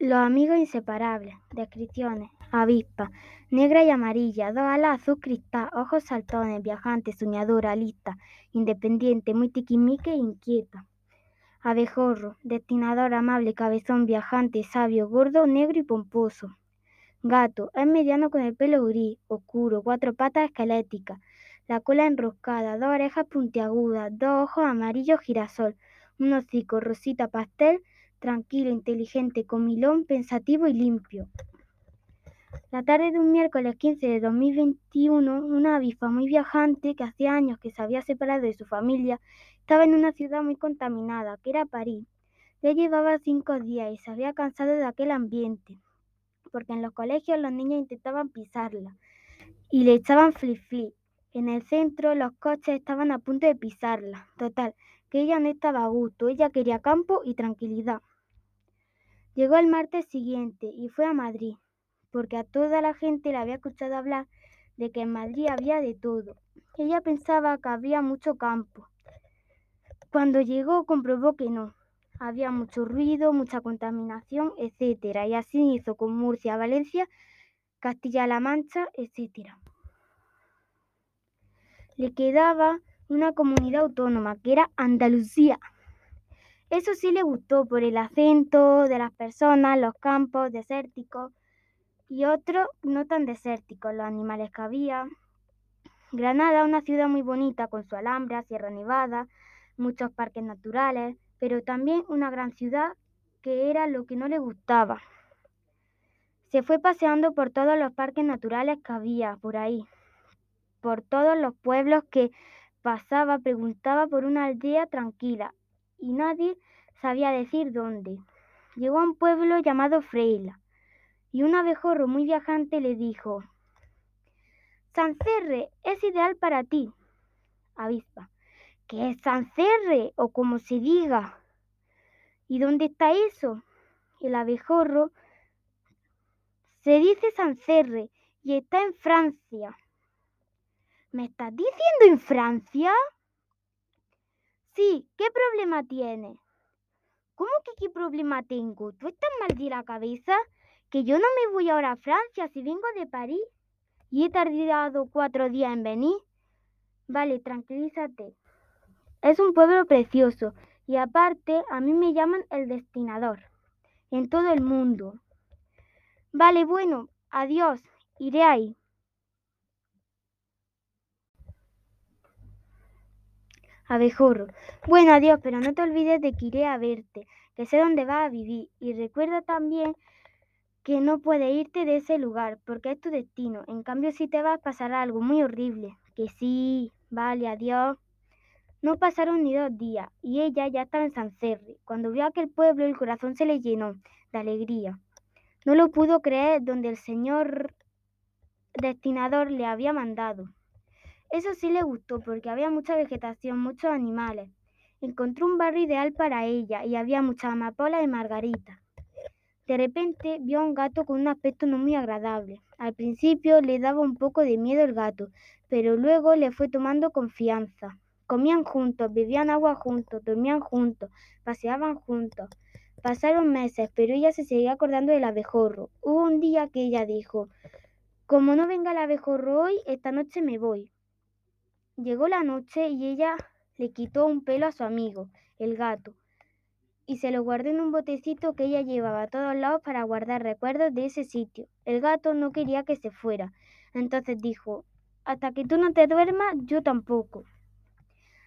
Los amigos inseparables. Descripciones. Avispa. Negra y amarilla. Dos alas azul cristal. Ojos saltones. Viajante. Soñadora. Lista. Independiente. Muy tiquimique e inquieta. Abejorro. Destinador amable. Cabezón. Viajante. Sabio. Gordo. Negro y pomposo. Gato. Es mediano con el pelo gris. Oscuro. Cuatro patas esqueléticas. La cola enroscada. Dos orejas puntiagudas. Dos ojos amarillos girasol. Un hocico rosita pastel tranquilo, inteligente, comilón, pensativo y limpio. La tarde de un miércoles 15 de 2021, una avispa muy viajante que hacía años que se había separado de su familia estaba en una ciudad muy contaminada, que era París. Ya llevaba cinco días y se había cansado de aquel ambiente, porque en los colegios los niños intentaban pisarla y le echaban flip-flip. En el centro los coches estaban a punto de pisarla. Total, que ella no estaba a gusto, ella quería campo y tranquilidad. Llegó el martes siguiente y fue a Madrid, porque a toda la gente le había escuchado hablar de que en Madrid había de todo. Ella pensaba que había mucho campo. Cuando llegó comprobó que no. Había mucho ruido, mucha contaminación, etcétera, y así hizo con Murcia, Valencia, Castilla-La Mancha, etcétera. Le quedaba una comunidad autónoma que era Andalucía. Eso sí le gustó por el acento de las personas, los campos desérticos y otros no tan desérticos, los animales que había. Granada, una ciudad muy bonita con su Alhambra, Sierra Nevada, muchos parques naturales, pero también una gran ciudad que era lo que no le gustaba. Se fue paseando por todos los parques naturales que había por ahí, por todos los pueblos que pasaba, preguntaba por una aldea tranquila y nadie sabía decir dónde. Llegó a un pueblo llamado Freila y un abejorro muy viajante le dijo, Sancerre es ideal para ti. Avispa, ¿qué es Sancerre o como se diga? ¿Y dónde está eso? El abejorro se dice Sancerre y está en Francia. ¿Me estás diciendo en Francia? Sí, ¿qué problema tienes? ¿Cómo que qué problema tengo? ¿Tú estás mal de la cabeza? Que yo no me voy ahora a Francia si vengo de París. Y he tardado cuatro días en venir. Vale, tranquilízate. Es un pueblo precioso y aparte a mí me llaman el destinador en todo el mundo. Vale, bueno, adiós, iré ahí. Abejorro. Bueno, adiós, pero no te olvides de que iré a verte, que sé dónde vas a vivir. Y recuerda también que no puedes irte de ese lugar, porque es tu destino. En cambio, si te vas, pasará algo muy horrible. Que sí, vale, adiós. No pasaron ni dos días, y ella ya estaba en Sancerre. Cuando vio aquel pueblo, el corazón se le llenó de alegría. No lo pudo creer donde el señor destinador le había mandado. Eso sí le gustó porque había mucha vegetación, muchos animales. Encontró un barrio ideal para ella y había muchas amapolas y margaritas. De repente vio a un gato con un aspecto no muy agradable. Al principio le daba un poco de miedo el gato, pero luego le fue tomando confianza. Comían juntos, bebían agua juntos, dormían juntos, paseaban juntos. Pasaron meses, pero ella se seguía acordando del abejorro. Hubo un día que ella dijo, como no venga el abejorro hoy, esta noche me voy. Llegó la noche y ella le quitó un pelo a su amigo, el gato, y se lo guardó en un botecito que ella llevaba a todos lados para guardar recuerdos de ese sitio. El gato no quería que se fuera, entonces dijo, hasta que tú no te duermas, yo tampoco.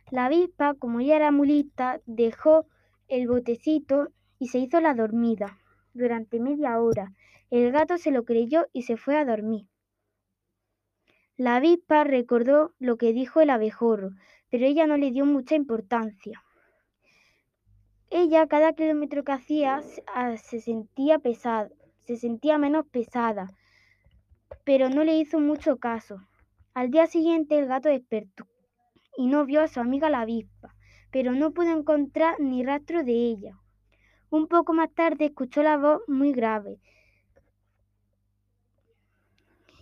La avispa, como ella era muy lista, dejó el botecito y se hizo la dormida durante media hora. El gato se lo creyó y se fue a dormir. La avispa recordó lo que dijo el abejorro, pero ella no le dio mucha importancia. Ella cada kilómetro que hacía ah, se sentía pesada, se sentía menos pesada, pero no le hizo mucho caso. Al día siguiente el gato despertó y no vio a su amiga la avispa, pero no pudo encontrar ni rastro de ella. Un poco más tarde escuchó la voz muy grave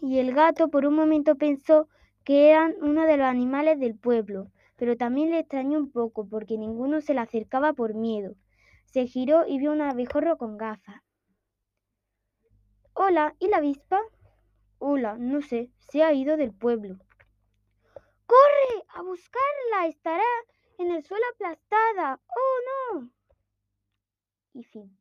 y el gato por un momento pensó que eran uno de los animales del pueblo, pero también le extrañó un poco porque ninguno se le acercaba por miedo. Se giró y vio un abejorro con gafas. Hola, ¿y la avispa? Hola, no sé, se ha ido del pueblo. ¡Corre a buscarla! Estará en el suelo aplastada. ¡Oh, no! Y fin.